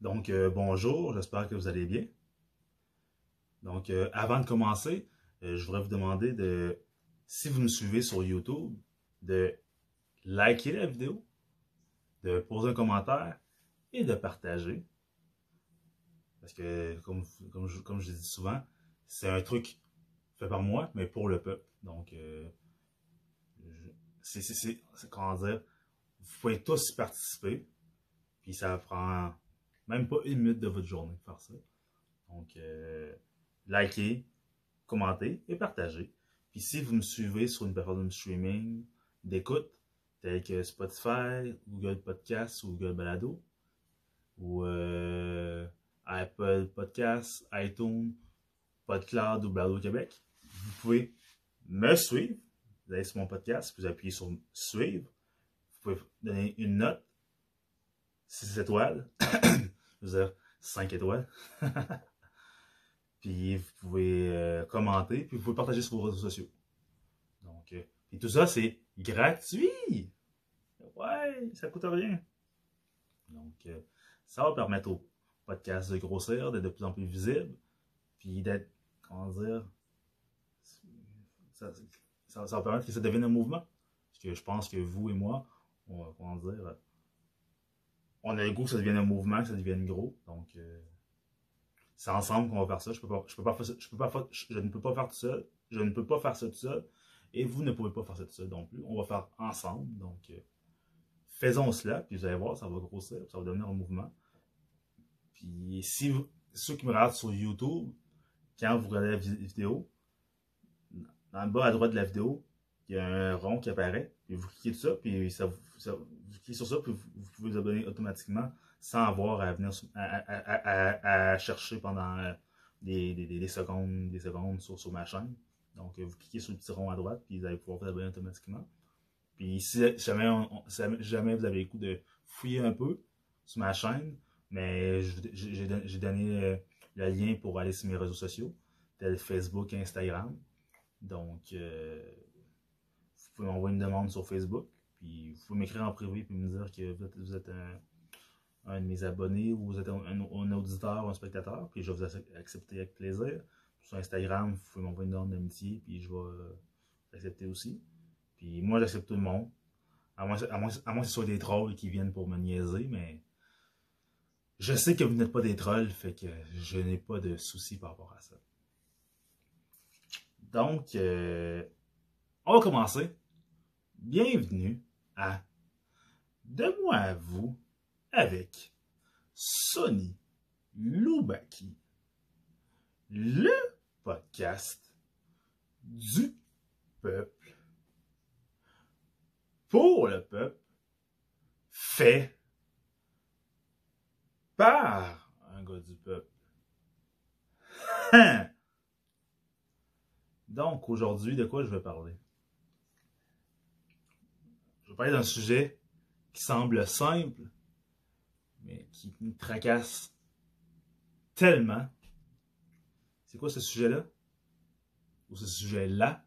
Donc, euh, bonjour, j'espère que vous allez bien. Donc, euh, avant de commencer, euh, je voudrais vous demander de, si vous me suivez sur YouTube, de liker la vidéo, de poser un commentaire et de partager. Parce que, comme, comme, je, comme je dis souvent, c'est un truc fait par moi, mais pour le peuple. Donc, c'est, comment dire, vous pouvez tous participer, puis ça prend même pas une minute de votre journée de faire ça. Donc, euh, likez, commentez et partagez. Puis si vous me suivez sur une plateforme de streaming d'écoute, telle que Spotify, Google Podcast ou Google Balado, ou euh, Apple Podcast, iTunes, PodCloud ou Balado Québec, vous pouvez me suivre. Vous allez sur mon podcast, vous appuyez sur suivre. Vous pouvez donner une note, 6 étoiles. je dire, 5 étoiles. puis vous pouvez euh, commenter, puis vous pouvez partager sur vos réseaux sociaux. Donc, euh, et tout ça, c'est gratuit. Ouais, ça coûte rien. Donc, euh, ça va permettre au podcast de grossir, d'être de plus en plus visible, puis d'être, comment dire, ça, ça, va permettre que ça devienne un mouvement. Parce que je pense que vous et moi, on va, comment dire, on a le goût que ça devienne un mouvement, que ça devienne gros. Donc, euh, c'est ensemble qu'on va faire ça. Je, peux pas, je, peux pas faire je, ne peux pas faire tout seul. Je ne peux pas faire ça tout seul. Et vous ne pouvez pas faire ça tout seul non plus. On va faire ensemble. Donc, euh, faisons cela. Puis vous allez voir, ça va grossir. Ça va devenir un mouvement. Puis si ceux qui me regardent sur YouTube, quand vous regardez la vidéo, dans le bas à droite de la vidéo, il y a un rond qui apparaît. Puis vous cliquez dessus, puis ça, vous cliquez sur ça, puis vous, pouvez vous abonner automatiquement sans avoir à venir à, chercher pendant euh, des, des, secondes, des secondes sur, ma chaîne. Donc, vous cliquez sur le petit rond à droite, puis vous allez pouvoir vous abonner automatiquement. Puis si jamais, jamais vous avez le coup de fouiller un peu sur ma chaîne, mais j'ai donné euh, le lien pour aller sur mes réseaux sociaux, tels Facebook et Instagram. Donc, euh, vous pouvez m'envoyer une demande sur Facebook, puis vous pouvez m'écrire en privé puis me dire que vous êtes, un, de mes abonnés ou vous êtes un, auditeur ou un spectateur, puis je vais vous accepter avec plaisir. Sur Instagram, vous pouvez m'envoyer une demande d'amitié, puis je vais l'accepter aussi. Puis moi, j'accepte tout le monde. À moins, à moins, à moins que ce soit des trolls qui viennent pour me niaiser, mais je sais que vous n'êtes pas des trolls, fait que je n'ai pas de soucis par rapport à ça. Donc, euh, on va commencer. Bienvenue De moi à vous avec Sonny Loubaki, le podcast du peuple, pour le peuple, fait par un gars du peuple. Donc, aujourd'hui, de quoi je vais parler? Parler d'un sujet qui semble simple, mais qui me tracasse tellement. C'est quoi ce sujet-là? Ou ce sujet-là?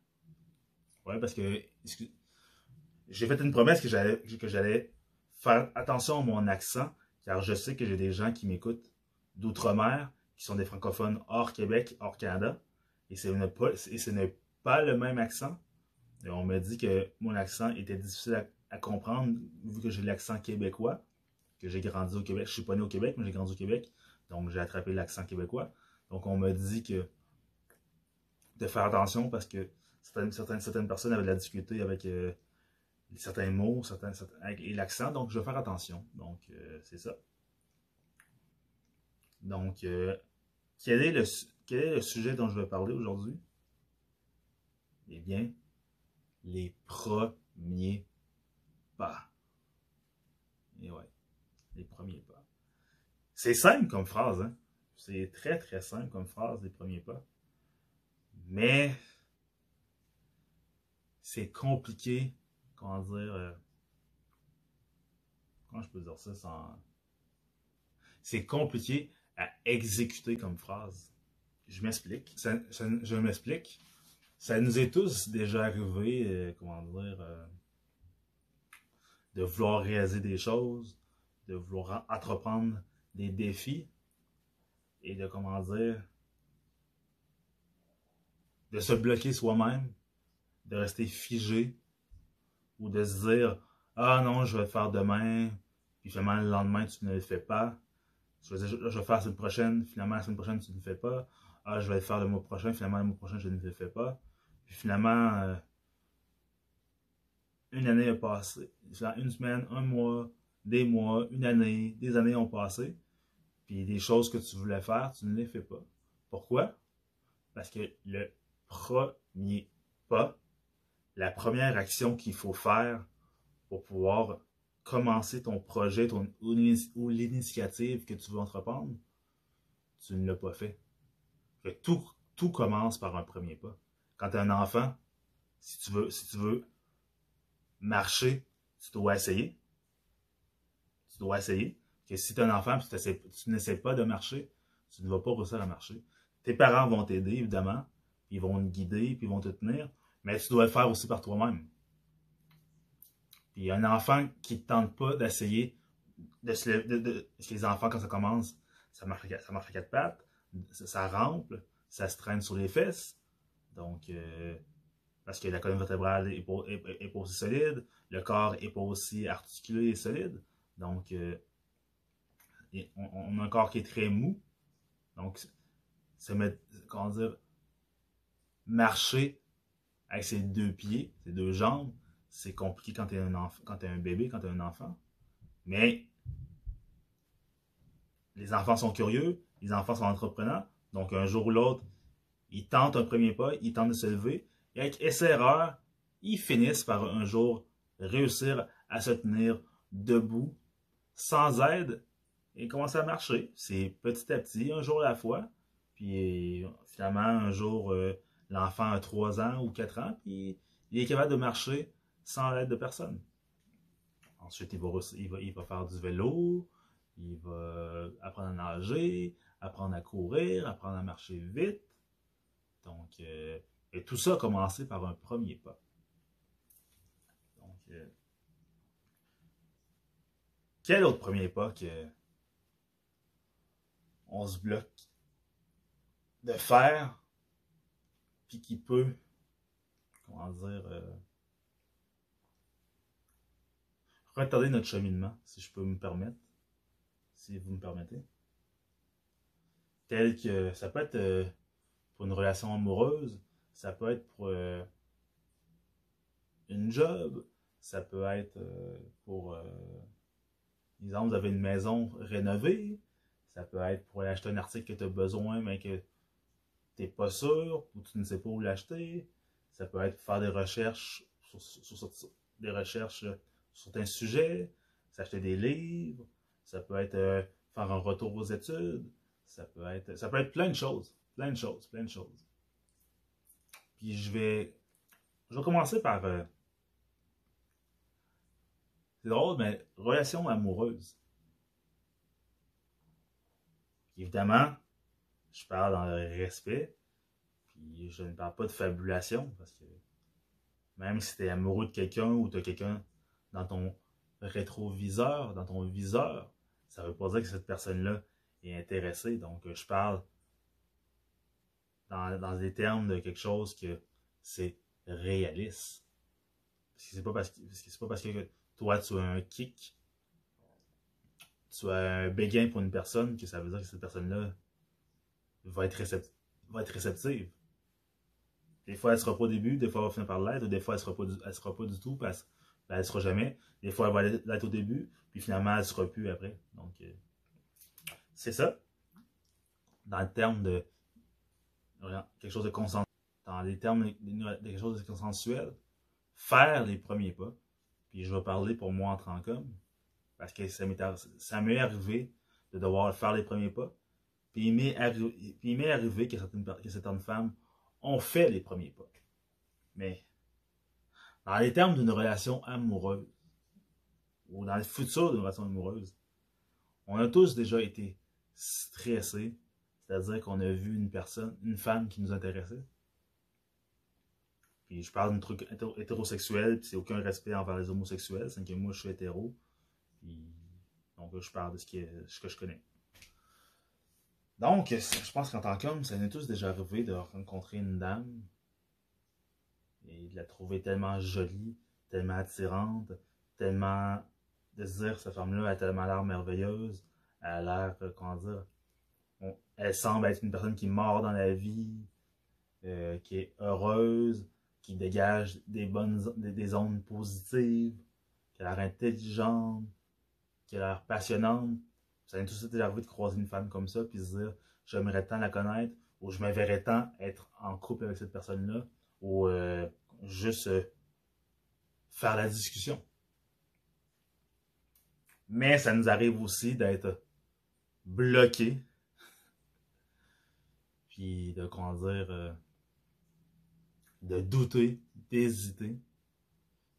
Ouais, parce que j'ai fait une promesse que j'allais, faire attention à mon accent, car je sais que j'ai des gens qui m'écoutent d'outre-mer, qui sont des francophones hors Québec, hors Canada, et, ce n'est pas le même accent. Et on m'a dit que mon accent était difficile à, comprendre, vu que j'ai l'accent québécois, que j'ai grandi au Québec. Je suis pas né au Québec, mais j'ai grandi au Québec. Donc, j'ai attrapé l'accent québécois. Donc, on m'a dit que de faire attention parce que certaines, certaines, personnes avaient de la difficulté avec euh, certains mots, certains, et l'accent. Donc, je vais faire attention. Donc, euh, c'est ça. Donc, euh, quel est le, quel est le sujet dont je vais parler aujourd'hui? Eh bien, les premiers Et ouais, les premiers pas. C'est simple comme phrase, hein? C'est très très simple comme phrase, les premiers pas. Mais c'est compliqué, comment dire, euh, comment je peux dire ça sans... C'est compliqué à exécuter comme phrase. Je m'explique. je m'explique. Ça nous est tous déjà arrivé, euh, comment dire, euh, de vouloir réaliser des choses, de vouloir entreprendre des défis et de, comment dire, de se bloquer soi-même, de rester figé ou de se dire Ah non, je vais le faire demain, puis finalement le lendemain tu ne le fais pas. Je vais, vais faire la semaine prochaine, finalement la semaine prochaine tu ne le fais pas. Ah, je vais le faire le mois prochain, finalement le mois prochain je ne le fais pas. Puis finalement, euh, une année a passé. Une semaine, un mois, des mois, une année, des années ont passé. Puis des choses que tu voulais faire, tu ne les fais pas. Pourquoi? Parce que le premier pas, la première action qu'il faut faire pour pouvoir commencer ton projet ton, ou l'initiative que tu veux entreprendre, tu ne l'as pas fait. Tout, tout commence par un premier pas. Quand tu es un enfant, si tu veux, si tu veux marcher, tu dois essayer. Tu dois essayer. Que si tu es un enfant et tu n'essaies pas de marcher, tu ne vas pas réussir à marcher. Tes parents vont t'aider, évidemment, ils vont te guider, puis ils vont te tenir, mais tu dois le faire aussi par toi-même. Puis un enfant qui ne tente pas d'essayer de que les enfants, quand ça commence, ça marche, ça marche à quatre pattes, ça, ça, rampe, ça se traîne sur les fesses. Donc, euh, parce que la colonne vertébrale n'est pas, aussi solide, le corps n'est pas aussi articulé et solide. Donc, euh, on, a un corps qui est très mou. Donc, ça met, comment dire, marcher avec ses deux pieds, ses deux jambes, c'est compliqué quand tu es un bébé, quand tu es un enfant. Mais les enfants sont curieux, les enfants sont entrepreneurs. Donc un jour ou l'autre, ils tentent un premier pas, ils tentent de se lever. Et avec essai-erreur, ils finissent par un jour réussir à se tenir debout, sans aide, et commencer à marcher. C'est petit à petit, un jour à la fois. Puis finalement, un jour, euh, l'enfant a 3 ans ou 4 ans, puis il est capable de marcher sans l'aide de personne. Ensuite, il va, il, va, faire du vélo, il va apprendre à nager, apprendre à courir, apprendre à marcher vite. Donc, euh, et tout ça a commencé par un premier pas. Donc, euh, quel autre premier pas que on se bloque de faire puis qui peut, comment dire, euh, retarder notre cheminement, si je peux me permettre, si vous me permettez. Tel que ça peut être euh, pour une relation amoureuse, ça peut être pour euh, une job, ça peut être pour, exemple, vous avez une maison rénovée, ça peut être pour aller acheter un article que tu as besoin, mais que tu n'es pas sûr ou tu ne sais pas où l'acheter. Ça peut être faire des recherches sur, des recherches sur un sujet, s'acheter des livres, ça peut être euh, faire un retour aux études, ça peut être ça peut être plein de choses, plein de choses, plein de choses. Puis je vais je vais commencer par euh, c'est drôle mais relation amoureuse. Évidemment, je parle dans le respect, puis je ne parle pas de fabulation, parce que même si tu es amoureux de quelqu'un ou tu as quelqu'un dans ton rétroviseur, dans ton viseur, ça ne veut pas dire que cette personne-là est intéressée. Donc, je parle dans, dans des termes de quelque chose que c'est réaliste. Parce que c'est pas parce que c'est pas parce que toi tu as un kick, tu as un béguin pour une personne que ça veut dire que cette personne-là va être, va être réceptive. Des fois, elle sera pas au début, des fois, elle va finir par l'être, des fois, elle sera, pas du, sera pas du tout, parce qu'elle ne sera jamais. Des fois, elle va l'être au début, puis finalement, elle sera plus après. Donc, euh, c'est ça. Dans le terme de quelque chose de consensuel, dans termes de, quelque chose de consensuel, faire les premiers pas. Puis je vais parler pour moi en tant qu'homme, parce que ça m'est arrivé de devoir faire les premiers pas. Puis il m'est arrivé, que, certaines, que certaines femmes ont fait les premiers pas. Mais dans les termes d'une relation amoureuse, ou dans le futur d'une relation amoureuse, on a tous déjà été stressés, c'est-à-dire qu'on a vu une personne, une femme qui nous intéressait. Puis je parle d'un truc hétérosexuel, puis c'est aucun respect envers les homosexuels, c'est que moi je suis hétéro. donc je parle de ce que je connais. Donc, je pense qu'en tant qu'homme, ça nous est tous déjà arrivé de rencontrer une dame et de la trouver tellement jolie, tellement attirante, tellement de se dire, cette femme-là a tellement l'air merveilleuse, elle a l'air, euh, comment dire, elle semble être une personne qui mord dans la vie, euh, qui est heureuse, qui dégage des bonnes des, ondes positives, qui a l'air intelligente, qui a l'air passionnante. Ça vient tout suite arrivé de croiser une femme comme ça, puis se dire j'aimerais tant la connaître, ou je me verrais tant être en couple avec cette personne-là, ou euh, juste euh, faire la discussion. Mais ça nous arrive aussi d'être bloqué, de, comment dire, euh, de douter, d'hésiter,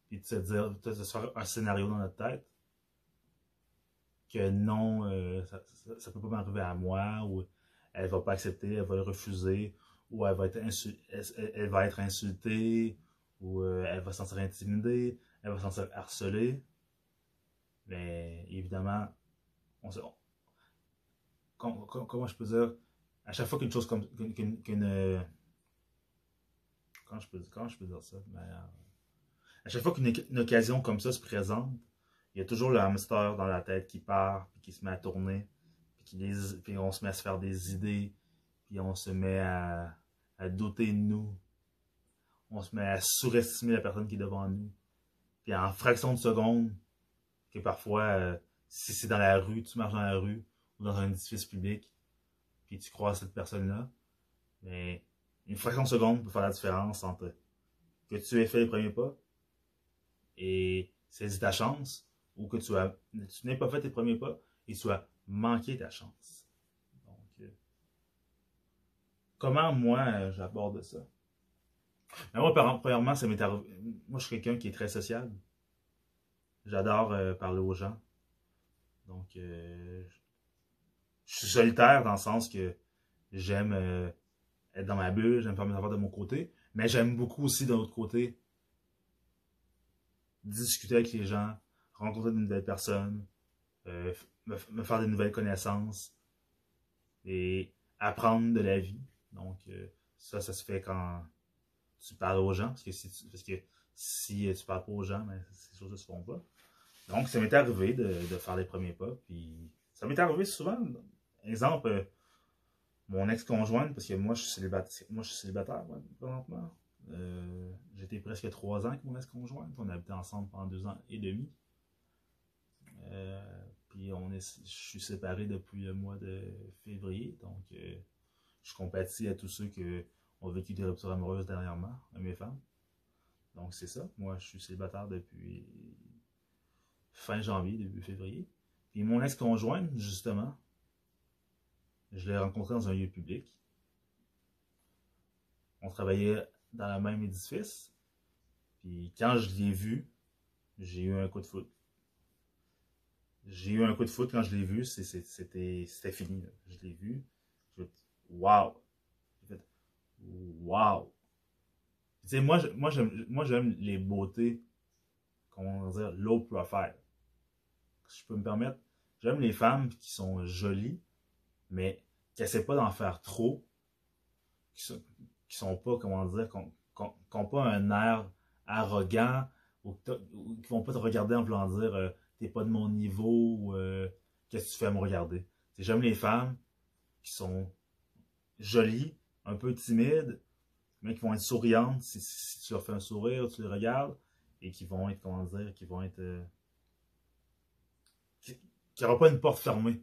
puis de se dire, de se faire un scénario dans notre tête, que non, euh, ça, ça, peut pas m'arriver à moi, ou elle va pas accepter, elle va le refuser, ou elle va être, elle, va être insultée, ou euh, elle va se sentir intimidée, elle va se sentir harcelée. Mais évidemment, on, comment je peux dire, à chaque fois qu'une chose comme qu'une euh, je peux, je peux dire ça? Mais, euh, à chaque fois qu'une occasion comme ça se présente, il y a toujours le hamster dans la tête qui part, puis qui se met à tourner, puis, qui puis on se met à se faire des idées, puis on se met à, à douter de nous. On se met à surestimer la personne qui est devant nous. Puis en fraction de seconde, que parfois, euh, si c'est dans la rue, tu marches dans la rue ou dans un édifice public, puis tu croises cette personne-là, mais une fraction de seconde peut faire la différence entre que tu aies fait le premier pas et saisis ta chance, ou que tu, n'aies pas fait tes premiers pas et tu as manqué ta chance. Donc, euh, comment moi euh, j'aborde ça? Mais moi, premièrement, ça m'est arrivé. Moi, je suis quelqu'un qui est très social. J'adore euh, parler aux gens. Donc, je suis solitaire dans le sens que j'aime être dans ma bulle, j'aime faire mes affaires de mon côté, mais j'aime beaucoup aussi de l'autre côté discuter avec les gens, rencontrer de nouvelles personnes, euh, me, faire de nouvelles connaissances et apprendre de la vie. Donc, euh, ça, ça se fait quand tu parles aux gens, parce que si tu, parce parles pas aux gens, ces choses ne se font pas. Donc, ça m'est arrivé de, de, faire les premiers pas, puis ça m'est arrivé souvent. Exemple, mon ex-conjointe, parce que moi, je suis célibataire, moi, je suis célibataire, présentement. Euh, J'étais presque trois ans avec mon ex-conjointe. On habitait ensemble pendant deux ans et demi. Euh, puis on est, je suis séparé depuis le mois de février. Donc, euh, je compatis à tous ceux qui ont vécu des ruptures amoureuses dernièrement, à mes femmes. Donc, c'est ça. Moi, je suis célibataire depuis fin janvier, début février. Puis mon ex-conjointe, justement, je l'ai rencontré dans un lieu public. On travaillait dans le même édifice. Puis quand je l'ai vu, j'ai eu un coup de foot. J'ai eu un coup de foot quand je l'ai vu, c'était fini. Je l'ai vu. Je wow! J'ai fait wow! Tu sais, moi, j'aime les beautés, comment dire, low profile. Je peux me permettre, j'aime les femmes qui sont jolies, mais qui essaient pas d'en faire trop, qui sont, pas, comment dire, qui n'ont pas un air arrogant, ou, qui vont pas te regarder en voulant dire euh, t'es pas de mon niveau, ou euh, qu'est-ce que tu fais à me regarder. J'aime les femmes qui sont jolies, un peu timides, mais qui vont être souriantes si, tu leur fais un sourire, tu les regardes, et qui vont être, comment dire, qui vont être. Euh, qui n'aura pas une porte fermée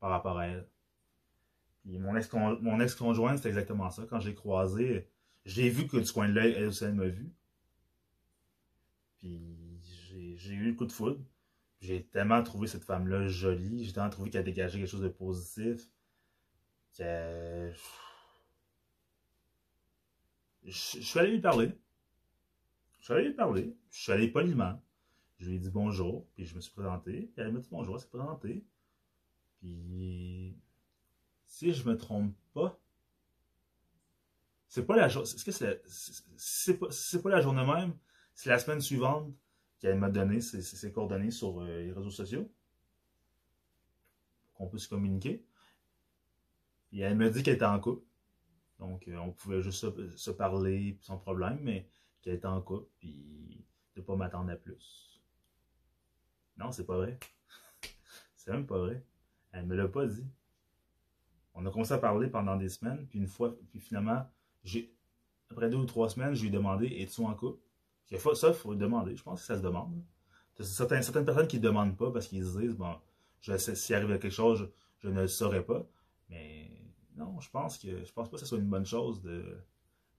par rapport à elles mon ex-conjointe, c'était exactement ça. Quand j'ai croisé, j'ai vu que du coin de l'œil, elle aussi, elle m'a vu. Puis j'ai eu le coup de foudre. J'ai tellement trouvé cette femme-là jolie. J'ai tellement trouvé qu'elle dégageait quelque chose de positif. Que... Je, suis allé lui parler. Je suis allé lui parler. Je suis allé poliment. Je lui ai dit bonjour. Puis je me suis présenté. Puis elle m'a dit bonjour. Elle s'est présentée. Puis si je me trompe pas, c'est pas la journée. Est-ce que c'est pas, la journée même, c'est la semaine suivante qu'elle m'a donné ses, coordonnées sur euh, les réseaux sociaux? Qu'on puisse communiquer. Puis elle me dit qu'elle était en couple. Donc, euh, on pouvait juste se, se parler sans problème, mais qu'elle était en couple, puis de pas m'attendre à plus. Non, c'est pas vrai. c'est même pas vrai. Elle me l'a pas dit. On a commencé à parler pendant des semaines, puis une fois, puis finalement, après deux ou trois semaines, je lui ai demandé Es-tu en couple? Ça, il faut demander. Je pense que ça se demande. Certaines, certaines personnes qui ne demandent pas parce qu'ils se disent Bon, je sais, s'il arrive quelque chose, je, ne le saurais pas. Mais non, je pense que je pense pas que ce soit une bonne chose de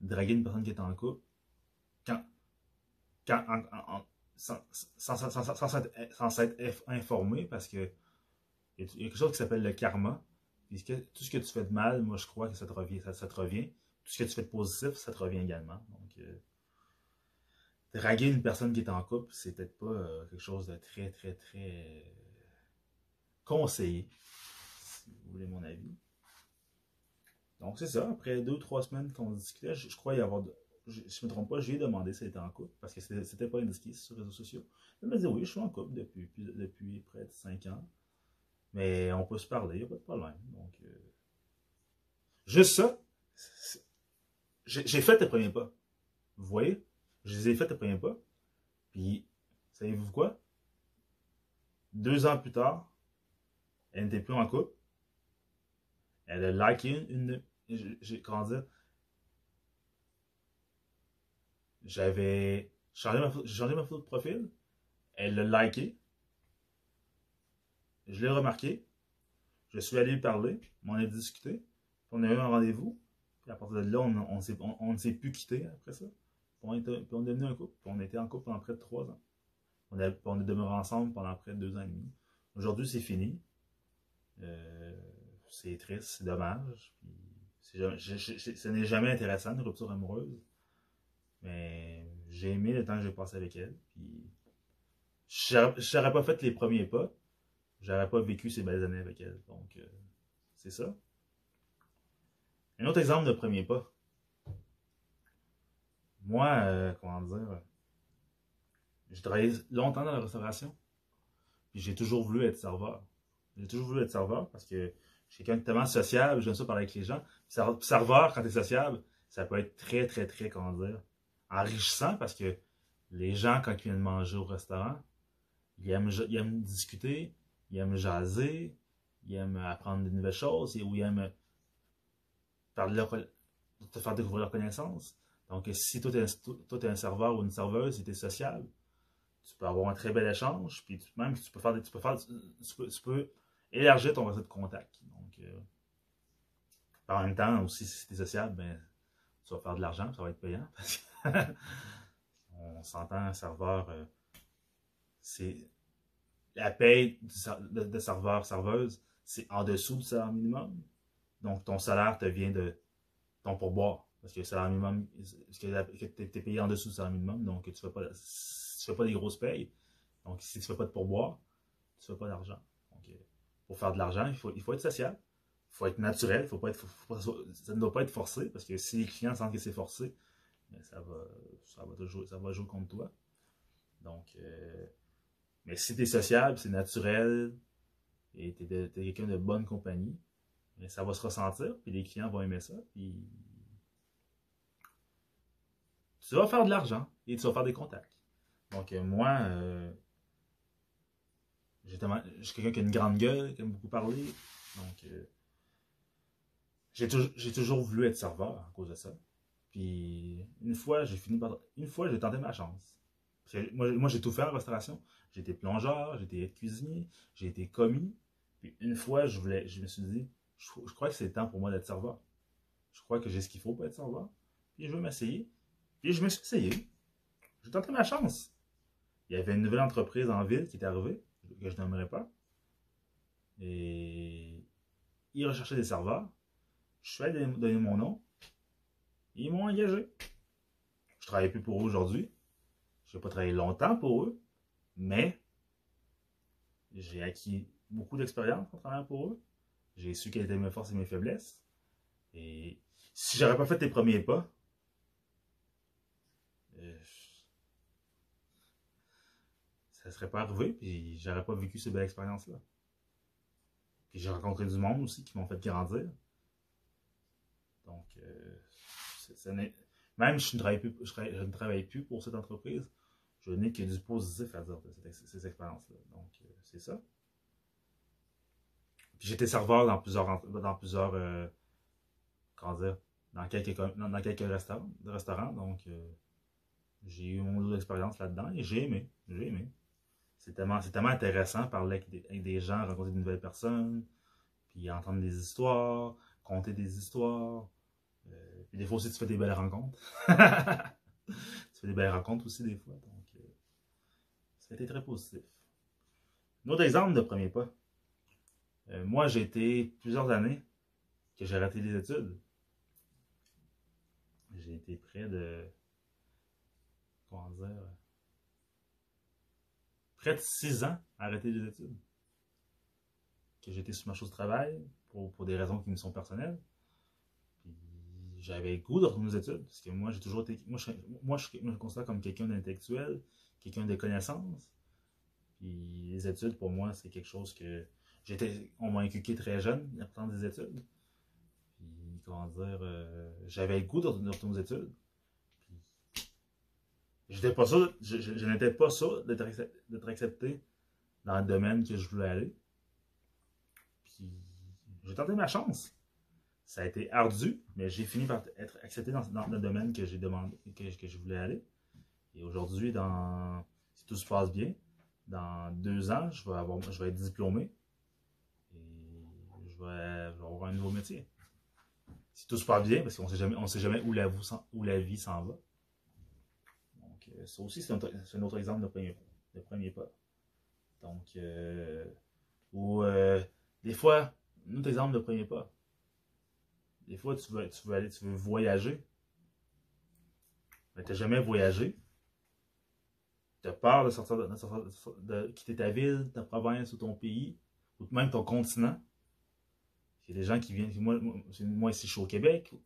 draguer une personne qui est en couple. Quand, quand sans, sans, s'être informé parce que il y a quelque chose qui s'appelle le karma. Puis tout ce que tu fais de mal, moi je crois que ça te revient. Ça, te revient. Tout ce que tu fais de positif, ça te revient également. Donc, euh, draguer une personne qui est en couple, c'est peut-être pas euh, quelque chose de très, très, très conseillé, si vous voulez mon avis. Donc c'est ça, après deux ou trois semaines qu'on discutait, je, crois y avoir, je, ne me trompe pas, j'ai demandé si elle était en couple, parce que c'était pas indiqué sur les réseaux sociaux. Elle m'a dit oui, je suis en couple depuis, près de cinq ans. Mais on peut se parler, il n'y a pas de problème. Donc, euh, juste ça, j'ai fait les premiers pas. Vous voyez? Je les ai fait les premiers pas. Puis, savez-vous quoi? Deux ans plus tard, elle n'était plus en couple. Elle a liké une. J'ai, comment dire? J'avais changé ma, changé ma photo de profil. Elle l'a liké. Je l'ai remarqué. Je suis allé lui parler. On a discuté. On a eu un rendez-vous. Puis à partir de là, on, ne s'est plus quitté après ça. Puis on, puis est devenu un couple. Puis on était en couple pendant près de trois ans. On, a, est demeuré ensemble pendant près de deux ans et demi. Aujourd'hui, c'est fini. Euh, c'est triste, c'est dommage. ce n'est jamais intéressant, une rupture amoureuse. Mais j'ai aimé le temps que j'ai passé avec elle. Puis, je n'aurais pas fait les premiers pas j'aurais pas vécu ces belles années avec elle. Donc, euh, c'est ça. Un autre exemple de premier pas. Moi, euh, comment dire, j'ai travaillé longtemps dans la restauration. Puis j'ai toujours voulu être serveur. J'ai toujours voulu être serveur parce que je suis quelqu'un de tellement sociable, j'aime ça parler avec les gens. Serveur, quand tu es sociable, ça peut être très, très, très, comment dire, enrichissant parce que les gens, quand ils viennent manger au restaurant, ils aiment, ils aiment discuter, il aime jaser, il aime apprendre de nouvelles choses, ou il aime te faire découvrir leur connaissance. Donc, si toi, tu es, un serveur ou une serveuse et tu es sociable, tu peux avoir un très bel échange, puis même tu peux faire, tu peux, faire, tu peux, élargir ton réseau de contact. Donc, euh, en même temps, aussi, si tu es sociable, ben, tu vas faire de l'argent, ça va être payant. on s'entend, un serveur, euh, c'est la paye de, serveur, serveuse, c'est en dessous du salaire minimum. Donc, ton salaire te vient de ton pourboire. Parce que le salaire minimum, tu es payé en dessous du salaire minimum, donc tu ne fais, pas, fais pas des grosses payes. Donc, si tu ne fais pas de pourboire, tu ne fais pas d'argent. Donc, euh, pour faire de l'argent, il faut, il faut être social. Il faut être naturel. Faut pas être, ça ne doit pas être forcé, parce que si les clients sentent que c'est forcé, ça va, ça, va jouer, ça va jouer contre toi. Donc, euh, mais si tu es sociable, c'est naturel, et tu es, quelqu'un de bonne compagnie, ça va se ressentir, puis les clients vont aimer ça, puis tu vas faire de l'argent et tu vas faire des contacts. Donc, euh, moi, euh, j'ai quelqu'un qui a une grande gueule, qui aime beaucoup parler. Donc, euh, j'ai toujours voulu être serveur à cause de ça. Puis, une fois, j'ai fini par. Une fois, j'ai tenté ma chance. Moi, j'ai tout fait en restauration. Été plongeur, été cuisinier, j'ai été commis. Puis une fois, je, voulais, je me suis dit, je, crois que c'est le temps pour moi d'être serveur. Je crois que j'ai ce qu'il faut pour être serveur. Puis je veux m'essayer. Puis je me suis essayé. J'ai tenté ma chance. Il y avait une nouvelle entreprise en ville qui était arrivée, que je n'aimerais pas. Et ils recherchaient des serveurs. Je suis allé donner mon nom. Ils m'ont engagé. Je travaille plus pour eux aujourd'hui. Je n'ai pas travaillé longtemps pour eux, mais j'ai acquis beaucoup d'expérience en travaillant pour eux. J'ai su quelles étaient mes forces et mes faiblesses. Et si j'aurais pas fait les premiers pas, euh, ça ne serait pas arrivé, puis j'aurais pas vécu cette belle expérience-là. Puis j'ai rencontré du monde aussi qui m'ont fait grandir. Donc, euh, même si je ne, travaille plus, je, ne travaille plus pour cette entreprise, je n'ai que du positif à dire de ces expériences-là. Donc, euh, c'est ça. J'étais serveur dans plusieurs, dans plusieurs, euh, comment dire, dans quelques, dans quelques restaurants, restaurants donc j'ai eu mon lot d'expérience là-dedans et j'ai aimé, j'ai aimé. C'est tellement, tellement intéressant parler avec des, avec des gens, rencontrer de nouvelles personnes, puis entendre des histoires, compter des histoires. Des fois aussi, tu fais des belles rencontres. tu fais des belles rencontres aussi des fois. Donc, euh, ça a été très positif. Un autre exemple de premier pas. Euh, moi, j'ai été plusieurs années que j'ai raté les études. J'ai été près de. Comment dire Près de six ans à arrêter les études. Que j'étais sur ma chose de travail, pour, des raisons qui me sont personnelles. J'avais goût de retourner aux études, parce que moi, j'ai toujours été. Moi, je, me considère comme quelqu'un d'intellectuel, quelqu'un de connaissances. Puis les études, pour moi, c'est quelque chose que. j'étais On m'a inculqué très jeune, l'importance des études. Puis, comment dire, euh, j'avais le goût de retourner aux études. J'étais pas ça, je, n'étais pas ça d'être accepté dans le domaine que je voulais aller. Puis j'ai tenté ma chance. Ça a été ardu, mais j'ai fini par être accepté dans, le domaine que j'ai demandé, que, je voulais aller. Et aujourd'hui, dans, si tout se passe bien, dans deux ans, je vais, avoir, je vais être diplômé et je vais, avoir un nouveau métier. Si tout se passe bien, parce qu'on on sait jamais où la, où la vie s'en va. Donc, euh, ça aussi, c'est un, autre exemple de premier, de premier pas. Donc, euh, ou euh, des fois, un autre exemple de premier pas. Des fois, tu veux, tu veux aller, tu veux voyager. Mais tu n'as jamais voyagé. Tu as peur de sortir de, quitter ta ville, ta province ou ton pays, ou même ton continent. Il y a des gens qui viennent. Moi, moi ici, je suis au Québec, au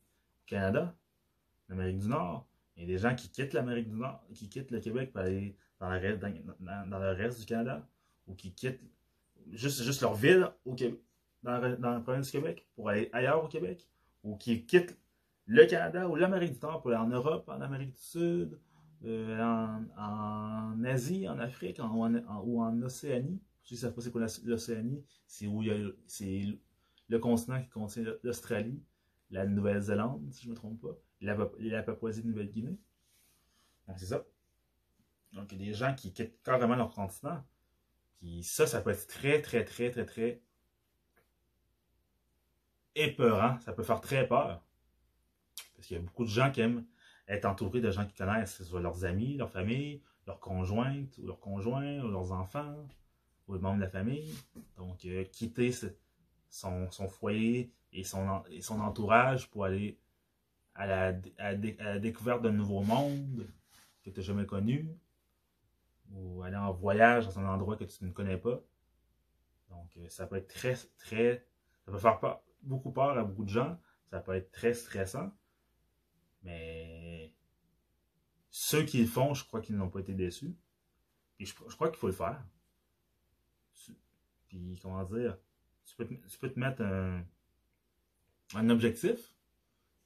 Canada, en Amérique du Nord. Il y a des gens qui quittent l'Amérique du Nord, qui quittent le Québec pour aller dans, le reste du Canada, ou qui quittent juste, juste leur ville dans la province du Québec pour aller ailleurs au Québec, ou qui quittent le Canada ou l'Amérique du Nord pour aller en Europe, en Amérique du Sud, euh, en, Asie, en Afrique ou en Océanie. Je ne sais pas c'est quoi l'Océanie, c'est où c'est le continent qui contient l'Australie, la Nouvelle-Zélande, si je ne me trompe pas, la, Papouasie-Nouvelle-Guinée. Donc c'est ça. Donc il y a des gens qui quittent carrément leur continent puis ça, ça peut être très, très, très, très, très épeurant. Ça peut faire très peur. Parce qu'il y a beaucoup de gens qui aiment être entourés de gens qui connaissent, que ce soit leurs amis, leur famille, leurs conjointes, ou leurs conjoints, ou leurs enfants, ou les membres de la famille. Donc, euh, quitter son, foyer et son, entourage pour aller à la, à la découverte d'un nouveau monde que tu n'as jamais connu, ou aller en voyage dans un endroit que tu ne connais pas. Donc, euh, ça peut être très, très. Ça peut faire beaucoup peur à beaucoup de gens. Ça peut être très stressant. Mais ceux qui le font, je crois qu'ils n'ont pas été déçus. Et je, crois qu'il faut le faire. puis, comment dire, tu peux, te mettre un, objectif.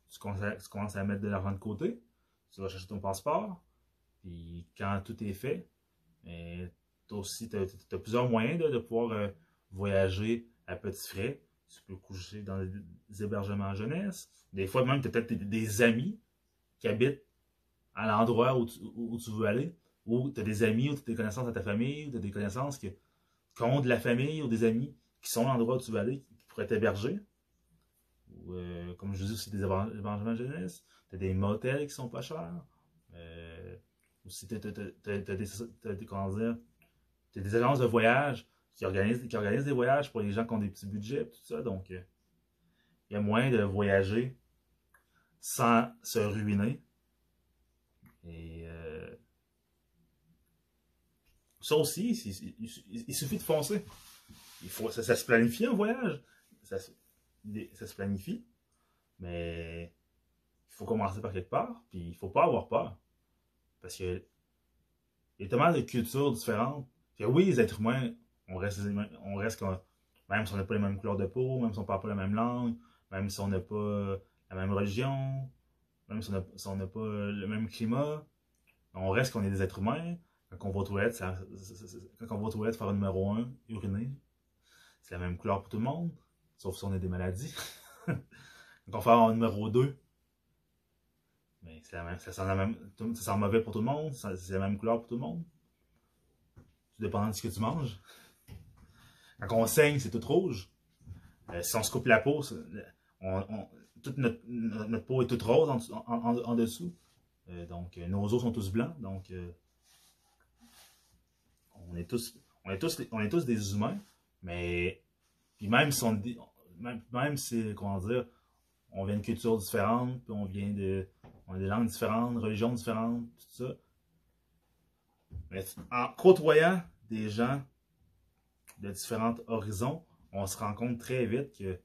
Tu commences, tu à mettre de l'argent de côté. Tu vas chercher ton passeport. Puis, quand tout est fait, tu aussi, tu as, plusieurs moyens de pouvoir euh, voyager à petits frais. Tu peux coucher dans des hébergements jeunesse. Des fois, même, tu as peut-être des amis qui habitent à l'endroit où, tu veux aller. Ou tu as des amis, ou tu as des connaissances à ta famille, ou tu as des connaissances qui, ont de la famille ou des amis qui sont à l'endroit où tu veux aller, qui pourraient t'héberger. Ou, euh, comme je dis aussi, des hébergements jeunesse. Tu as des motels qui sont pas chers. Euh, ou si tu as, des agences de voyage qui organisent, qui des voyages pour les gens qui ont des petits budgets, tout ça. Donc, euh, il y a moyen de voyager sans se ruiner. Et euh, ça aussi, il, suffit de foncer. Il faut, ça, se planifie un voyage. Ça, ça, se planifie. Mais il faut commencer par quelque part. Puis il faut pas avoir peur. Parce que il y a tellement de cultures différentes. Que oui, les êtres humains, on reste, même si on n'a pas les mêmes couleurs de peau, même si on ne parle pas la même langue, même si on n'a pas la même religion, même si on n'a pas le même climat, on reste qu'on est des êtres humains. Quand on va aux toilettes, quand on va aux toilettes faire un numéro 1, uriner, c'est la même couleur pour tout le monde, sauf si on a des maladies. quand on fait un numéro 2, mais ça, sent la même, ça mauvais pour tout le monde, c'est la même couleur pour tout le monde. Tout dépend de ce que tu manges. Quand on saigne, c'est tout rouge. Euh, si on se coupe la peau, toute notre, peau est toute rose en, dessous. Euh, donc, euh, nos os sont tous blancs. Donc, on, est tous, des humains. Mais, puis même si on, même, si, on vient de cultures différentes, puis on vient de, a langues différentes, religions différentes, tout ça. Mais en côtoyant des gens de différents horizons, on se rend compte très vite que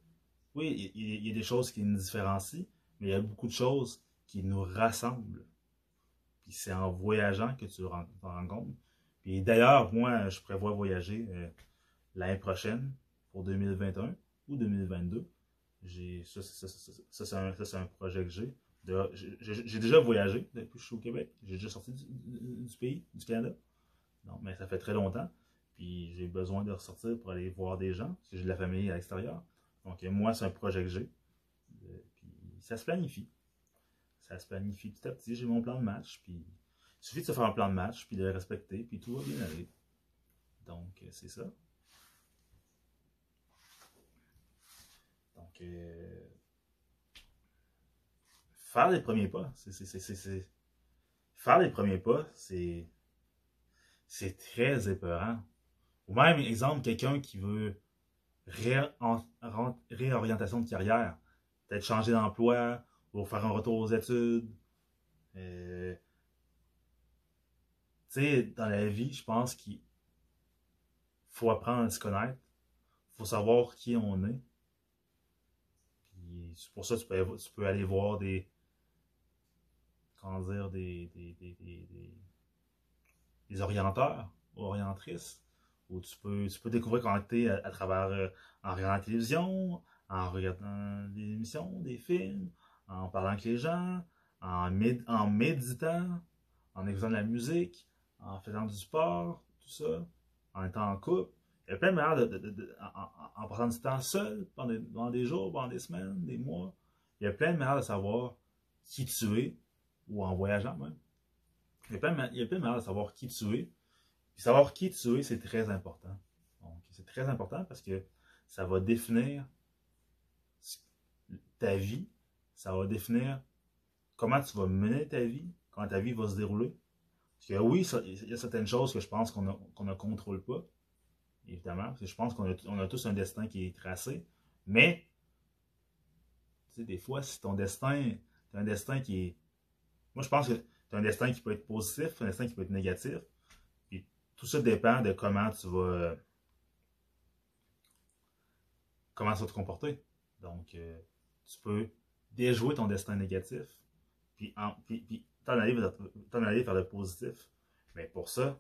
oui, il y, a des choses qui nous différencient, mais il y a beaucoup de choses qui nous rassemblent. Puis c'est en voyageant que tu t'en rends compte. Puis d'ailleurs, moi, je prévois voyager euh, l'année prochaine, pour 2021 ou 2022. Ça, ça c'est un, projet que j'ai. J'ai déjà voyagé depuis que je suis au Québec. J'ai déjà sorti du, pays, du Canada. Non, mais ça fait très longtemps. Puis j'ai besoin de ressortir pour aller voir des gens, parce que j'ai de la famille à l'extérieur. Donc moi, c'est un projet que j'ai. Euh, puis ça se planifie. Ça se planifie petit à petit. J'ai mon plan de match. Puis il suffit de se faire un plan de match, puis de le respecter, puis tout va bien aller. Donc euh, c'est ça. Donc euh, faire les premiers pas, c'est faire les premiers pas, c'est c'est très épeurant. Ou même, exemple, quelqu'un qui veut réorientation de carrière, peut-être changer d'emploi, ou faire un retour aux études. Euh, tu sais, dans la vie, je pense qu'il faut apprendre à se connaître. Faut savoir qui on est. Puis pour ça, tu peux, tu peux aller voir des. Comment dire, des, des, des, des orienteurs, orientrices où tu peux, tu peux découvrir comment tu à, travers, euh, en regardant la télévision, en regardant des émissions, des films, en parlant avec les gens, en, en méditant, en écoutant de la musique, en faisant du sport, tout ça, en étant en couple. Il y a plein de manières de, en, passant du temps seul, pendant des, jours, pendant des semaines, des mois. Il y a plein de manières de savoir qui tu es, ou en voyageant même. Il y a plein il y a plein de manières de savoir qui tu es, puis savoir qui tu es, c'est très important. C'est très important parce que ça va définir ta vie, ça va définir comment tu vas mener ta vie, comment ta vie va se dérouler. Parce que oui, il y a certaines choses que je pense qu'on ne contrôle pas, évidemment, parce que je pense qu'on a, tous un destin qui est tracé, mais, tu sais, des fois, si ton destin, tu un destin qui est... Moi, je pense que tu as un destin qui peut être positif, un destin qui peut être négatif, tout ça dépend de comment tu vas comment ça va te comporter. Donc, euh, tu peux déjouer ton destin négatif, puis, t'en aller, aller, vers le positif. Mais pour ça,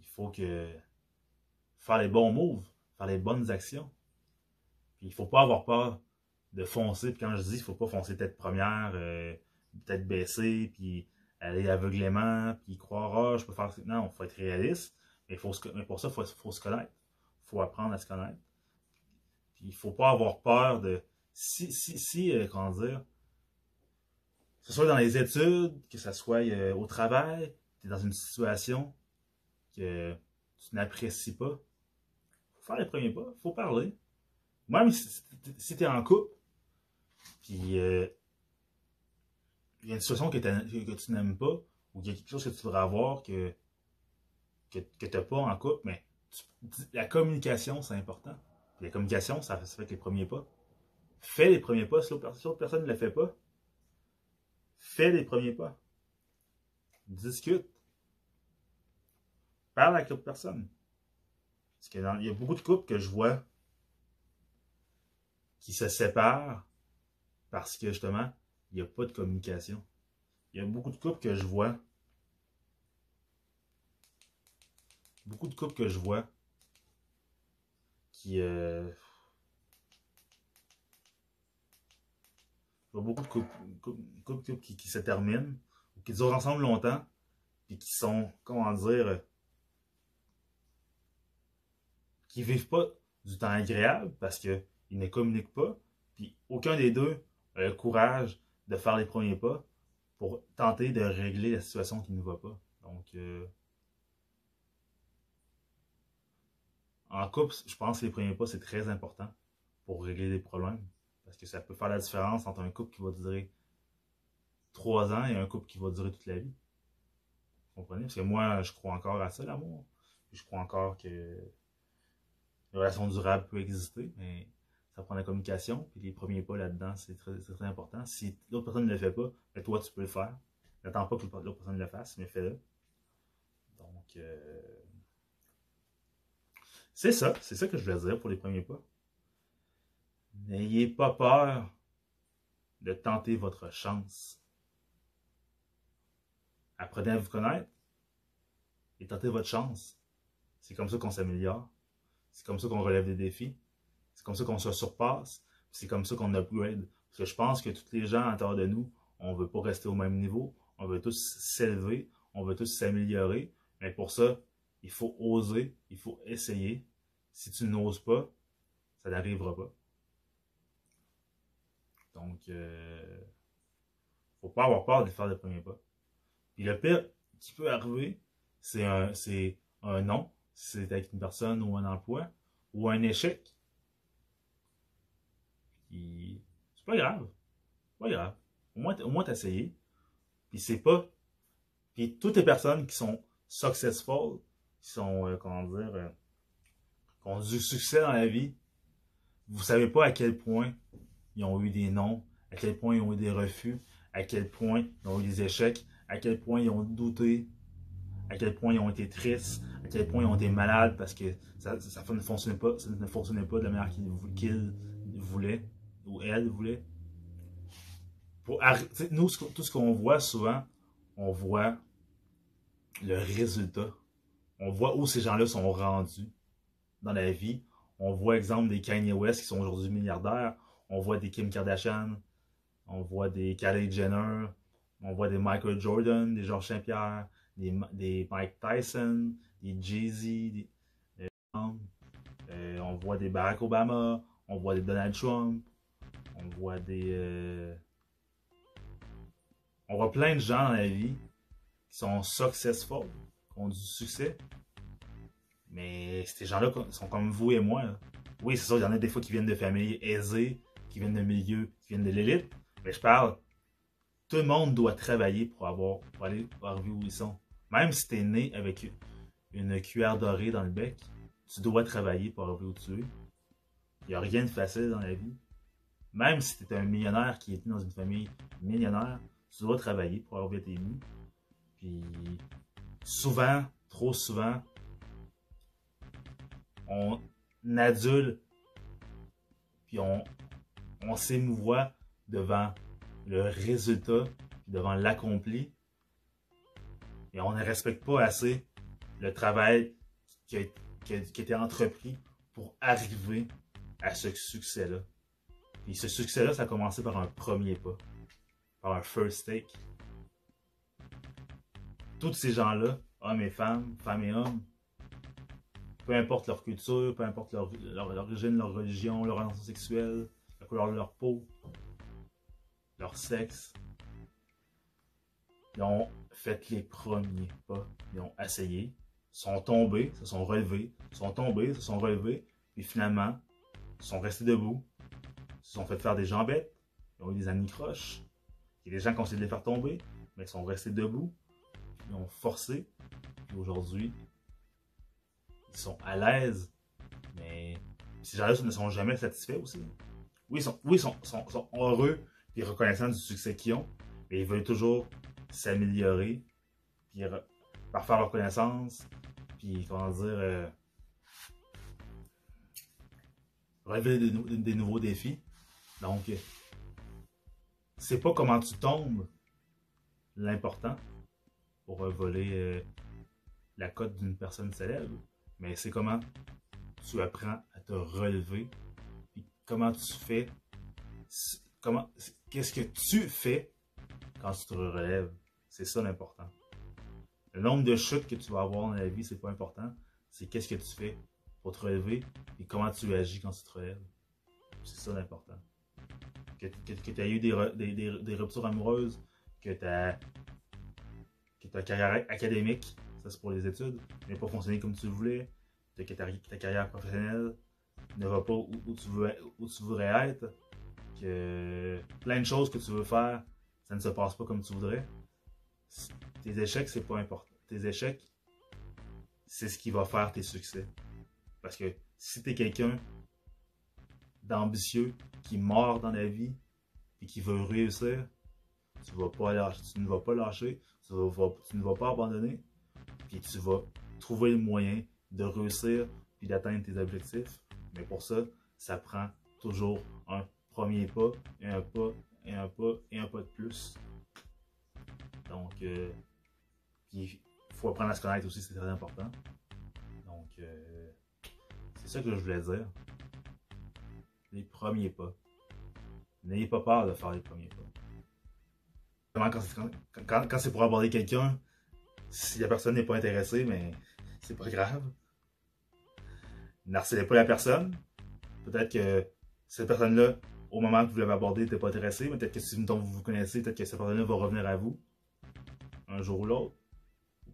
il faut que faire les bons moves, faire les bonnes actions. Puis il faut pas avoir peur de foncer. Puis quand je dis il faut pas foncer tête première, euh, tête baissée, puis aller aveuglément, puis croire, ah, je peux faire. Non, il faut être réaliste, mais, faut mais pour ça, il faut, faut, se connaître. Il faut apprendre à se connaître. Puis il ne faut pas avoir peur de. Si, si, si euh, comment dire, que ce soit dans les études, que ce soit euh, au travail, tu es dans une situation que tu n'apprécies pas, faut faire les premiers pas, faut parler. Même si, si tu es en couple, puis euh, il y a une situation que, tu n'aimes pas, ou il y a quelque chose que tu voudrais avoir que, que, tu n'as pas en couple, mais la communication, c'est important. la communication, ça, fait les premiers pas. Fais les premiers pas. Si l'autre personne ne le fait pas, fais les premiers pas. Discute. Parle avec l'autre personne. Parce qu'il y a beaucoup de couples que je vois qui se séparent parce que justement, il n'y a pas de communication. Il y a beaucoup de couples que je vois. Beaucoup de couples que je vois qui. Euh, beaucoup de couples, qui, se terminent, ou qui durent ensemble longtemps, puis qui sont, comment dire, qui vivent pas du temps agréable parce qu'ils ne communiquent pas, puis aucun des deux a le courage de faire les premiers pas pour tenter de régler la situation qui ne va pas. Donc, euh, en couple, je pense que les premiers pas, c'est très important pour régler des problèmes. Parce que ça peut faire la différence entre un couple qui va durer trois ans et un couple qui va durer toute la vie. Vous comprenez? Parce que moi, je crois encore à ça, l'amour. Je crois encore que une relation durable peut exister, mais ça prend la communication. Puis les premiers pas là-dedans, c'est très, important. Si l'autre personne ne le fait pas, ben toi, tu peux le faire. N'attends pas que l'autre personne le fasse, mais fais-le. Donc, euh, c'est ça. C'est ça que je voulais dire pour les premiers pas. N'ayez pas peur de tenter votre chance. Apprenez à vous connaître et tentez votre chance. C'est comme ça qu'on s'améliore. C'est comme ça qu'on relève des défis. C'est comme ça qu'on se surpasse. C'est comme ça qu'on upgrade. Parce que je pense que tous les gens à l'intérieur de nous, on ne veut pas rester au même niveau. On veut tous s'élever. On veut tous s'améliorer. Mais pour ça, il faut oser. Il faut essayer. Si tu n'oses pas, ça n'arrivera pas. Donc, il euh, ne faut pas avoir peur de faire le premier pas. Puis le pire qui peut arriver, c'est un, c'est un non c'est avec une personne ou un emploi, ou un échec. C'est pas grave. Pas grave. Au moins, au moins t'as essayé. Puis c'est pas. Puis toutes les personnes qui sont successful, qui sont, euh, comment dire, euh, qui ont du succès dans la vie, vous savez pas à quel point ils ont eu des noms, à quel point ils ont eu des refus, à quel point ils ont eu des échecs, à quel point ils ont douté, à quel point ils ont été tristes, à quel point ils ont été malades parce que ça, ne, fonctionnait pas, ça ne fonctionnait pas de la manière qu'ils voulaient ou elle voulait. Pour, nous, tout ce qu'on voit souvent, on voit le résultat. On voit où ces gens-là sont rendus dans la vie. On voit, exemple, des Kanye West qui sont aujourd'hui milliardaires. On voit des Kim Kardashian. On voit des Kylie Jenner. On voit des Michael Jordan, des Georges Saint-Pierre, des, Mike Tyson, des Jay-Z, euh, on voit des Barack Obama, on voit des Donald Trump, on voit des. Euh, on voit plein de gens dans la vie qui sont successful, qui ont du succès. Mais ces gens-là sont comme vous et moi. Oui, c'est ça, il y en a des fois qui viennent de familles aisées, qui viennent de milieux, qui viennent de l'élite. Mais je parle, tout le monde doit travailler pour avoir pour aller voir où ils sont. Même si tu es né avec une cuillère dorée dans le bec, tu dois travailler pour arriver où tu es. Il n'y a rien de facile dans la vie. Même si tu es un millionnaire qui est né dans une famille millionnaire, tu dois travailler pour à tes nuits. Puis souvent, trop souvent, on adule, puis on, on s'émouvoit devant le résultat, devant l'accompli, et on ne respecte pas assez le travail qui a, été entrepris pour arriver à ce succès-là. Et ce succès-là, ça a commencé par un premier pas, par un first take. Tous ces gens-là, hommes et femmes, femmes et hommes, peu importe leur culture, peu importe leur, origine, leur religion, leur orientation sexuelle, la couleur de leur peau, leur sexe, ils ont fait les premiers pas. Ils ont essayé, sont tombés, se sont relevés, sont tombés, se sont relevés, puis finalement, sont restés debout, se sont fait faire des jambettes, ils ont eu des anicroches. A des gens qui ont essayé de les faire tomber, mais ils sont restés debout, ils ont forcé, puis aujourd'hui, ils sont à l'aise, mais ces gens-là ne sont jamais satisfaits aussi. Oui, ils sont, oui, sont, sont, heureux et reconnaissants du succès qu'ils ont, mais ils veulent toujours s'améliorer, puis par faire leur connaissance, puis comment dire, euh, des, nouveaux défis. Donc, c'est pas comment tu tombes l'important pour voler euh, la cote d'une personne célèbre, mais c'est comment tu apprends à te relever, puis comment tu fais, comment, qu'est-ce que tu fais quand tu te relèves. C'est ça l'important. Le nombre de chutes que tu vas avoir dans la vie, c'est pas important. C'est qu'est-ce que tu fais pour te relever et comment tu agis quand tu te relèves. C'est ça l'important. Que, tu as eu des, ruptures amoureuses, que tu as, que ta carrière académique, ça c'est pour les études, n'est pas fonctionné comme tu voulais, que ta, ta carrière professionnelle ne va pas où, tu veux, où tu voudrais être, que plein de choses que tu veux faire, ça ne se passe pas comme tu voudrais. Tes échecs, c'est pas important. Tes échecs, c'est ce qui va faire tes succès. Parce que si tu es quelqu'un d'ambitieux, qui mord dans la vie et qui veut réussir, tu, vas pas lâcher, tu ne vas pas lâcher, tu, tu ne vas pas abandonner, puis tu vas trouver le moyen de réussir puis d'atteindre tes objectifs. Mais pour ça, ça prend toujours un premier pas, et un pas, et un pas, et un pas de plus. Donc, euh, il faut apprendre à se connaître aussi, c'est très important. Donc, euh, c'est ça que je voulais dire. Les premiers pas. N'ayez pas peur de faire les premiers pas. Quand, quand c'est pour aborder quelqu'un, si la personne n'est pas intéressée, mais c'est pas grave. N'harcelez pas la personne. Peut-être que cette personne-là au moment que vous l'avez abordé, n'était pas intéressé, mais peut-être que si vous vous connaissez, peut-être que cette personne-là va revenir à vous un jour ou l'autre.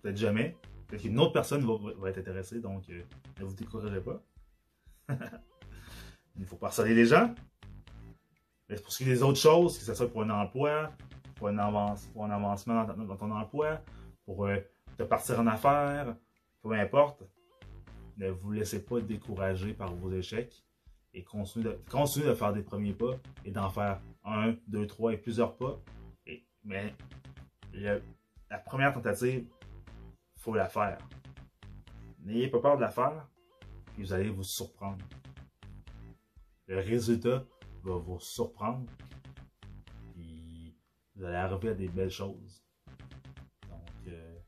Peut-être jamais. Peut-être qu'une autre personne va, être intéressée, donc euh, ne vous découragez pas. Il ne faut pas harceler les gens. Mais pour ce qui est des autres choses, que ce soit pour un emploi, pour un, avancement dans, ton emploi, pour euh, te partir en affaires, peu importe, ne vous laissez pas décourager par vos échecs et continuer de, faire des premiers pas et d'en faire un, deux, trois et plusieurs pas. Mais la première tentative, faut la faire. N'ayez pas peur de la faire, puis vous allez vous surprendre. Le résultat va vous surprendre, puis vous allez arriver à des belles choses. Donc, euh,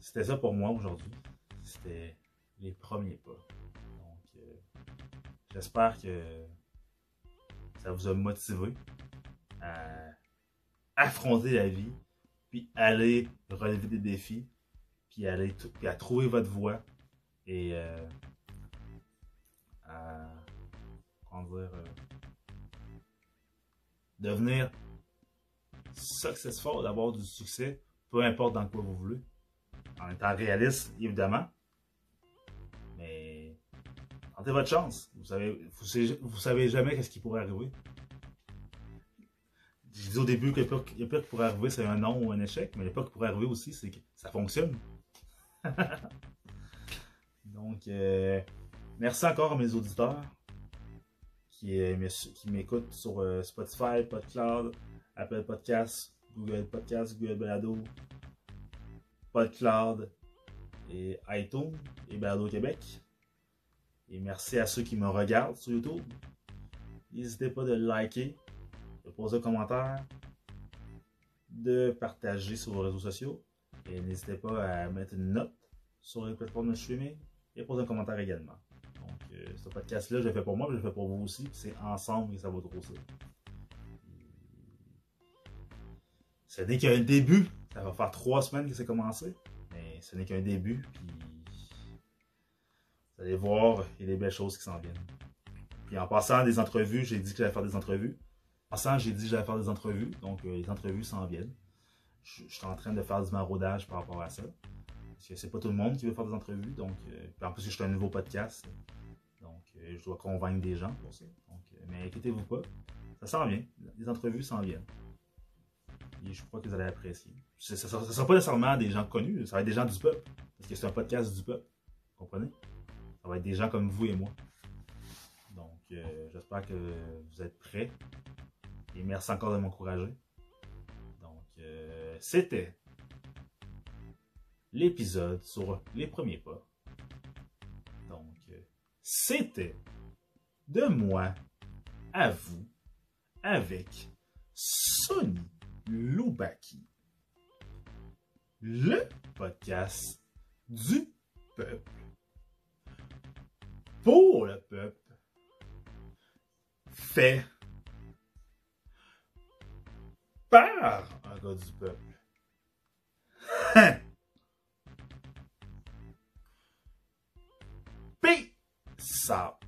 c'était ça pour moi aujourd'hui. C'était les premiers pas. J'espère que ça vous a motivé à affronter la vie, puis aller relever des défis, puis, aller puis à trouver votre voie et euh, à euh, devenir successful, d'avoir du succès, peu importe dans quoi vous voulez, en étant réaliste évidemment, Tentez votre chance. Vous savez, vous, savez jamais ce qui pourrait arriver. Je disais au début qu'il y a pire qui pourrait arriver, c'est un non ou un échec, mais a pire qui pourrait arriver aussi, c'est que ça fonctionne. Donc, euh, merci encore à mes auditeurs qui, euh, qui m'écoutent sur euh, Spotify, PodCloud, Apple Podcasts, Google Podcasts, Google Balado, PodCloud et iTunes et Balado Québec. Et merci à ceux qui me regardent sur YouTube. N'hésitez pas de liker, de poser un commentaire, de partager sur vos réseaux sociaux. Et n'hésitez pas à mettre une note sur les plateformes de streaming et poser un commentaire également. Ce podcast-là, je l'ai fait pour moi, mais je le fais pour vous aussi. C'est ensemble que ça va grossir. Ce n'est qu'un début. Ça va faire trois semaines que c'est commencé. Mais ce n'est qu'un début. Puis vous allez voir, il y a des belles choses qui s'en viennent. Puis en passant des entrevues, j'ai dit que j'allais faire des entrevues. En passant, j'ai dit que j'allais faire des entrevues. Donc, euh, les entrevues s'en viennent. Je, suis en train de faire du maraudage par rapport à ça. Parce que c'est pas tout le monde qui veut faire des entrevues. Donc, euh, en plus, je suis un nouveau podcast. Euh, je dois convaincre des gens pour ça. Donc, mais inquiétez-vous pas. Ça s'en vient. Les entrevues s'en viennent. Et je crois que vous allez apprécier. Ça ne sera pas nécessairement des gens connus. Ça va être des gens du peuple. Parce que c'est un podcast du peuple. Vous comprenez? ça va être des gens comme vous et moi. Donc, euh, j'espère que vous êtes prêts. Et merci encore de m'encourager. Donc, euh, c'était l'épisode sur les premiers pas. C'était de moi à vous avec Sonny Loubaki, le podcast du peuple pour le peuple, fait par un gars du peuple. Sop.